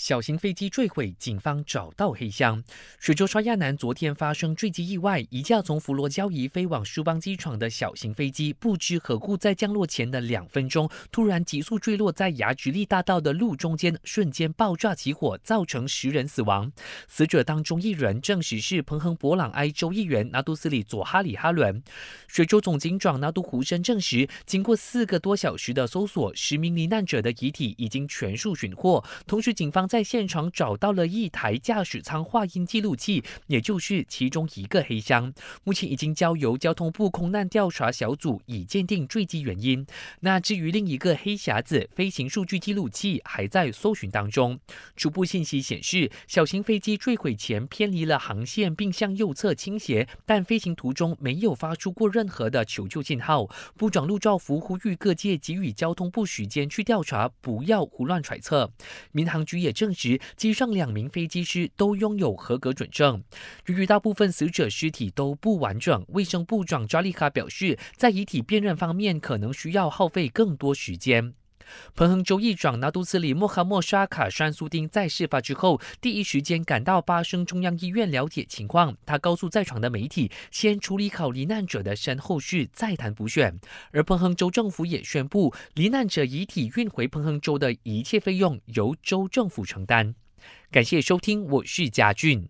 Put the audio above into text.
小型飞机坠毁，警方找到黑箱。水州刷亚南昨天发生坠机意外，一架从佛罗交易飞往舒邦机场的小型飞机，不知何故在降落前的两分钟，突然急速坠落在雅菊利大道的路中间，瞬间爆炸起火，造成十人死亡。死者当中一人证实是彭亨博朗埃州议员拿杜斯里佐哈里哈伦。水州总警长拿督胡生证实，经过四个多小时的搜索，十名罹难者的遗体已经全数寻获，同时警方。在现场找到了一台驾驶舱话音记录器，也就是其中一个黑箱。目前已经交由交通部空难调查小组以鉴定坠机原因。那至于另一个黑匣子飞行数据记录器，还在搜寻当中。初步信息显示，小型飞机坠毁前偏离了航线，并向右侧倾斜，但飞行途中没有发出过任何的求救信号。部长陆兆福呼吁各界给予交通部时间去调查，不要胡乱揣测。民航局也。证实机上两名飞机师都拥有合格准证。由于大部分死者尸体都不完整，卫生部长扎利卡表示，在遗体辨认方面可能需要耗费更多时间。彭亨州议长拿督斯里莫哈默沙卡山苏丁在事发之后第一时间赶到巴生中央医院了解情况。他告诉在场的媒体，先处理好罹难者的身后事，再谈补选。而彭亨州政府也宣布，罹难者遗体运回彭亨州的一切费用由州政府承担。感谢收听，我是嘉俊。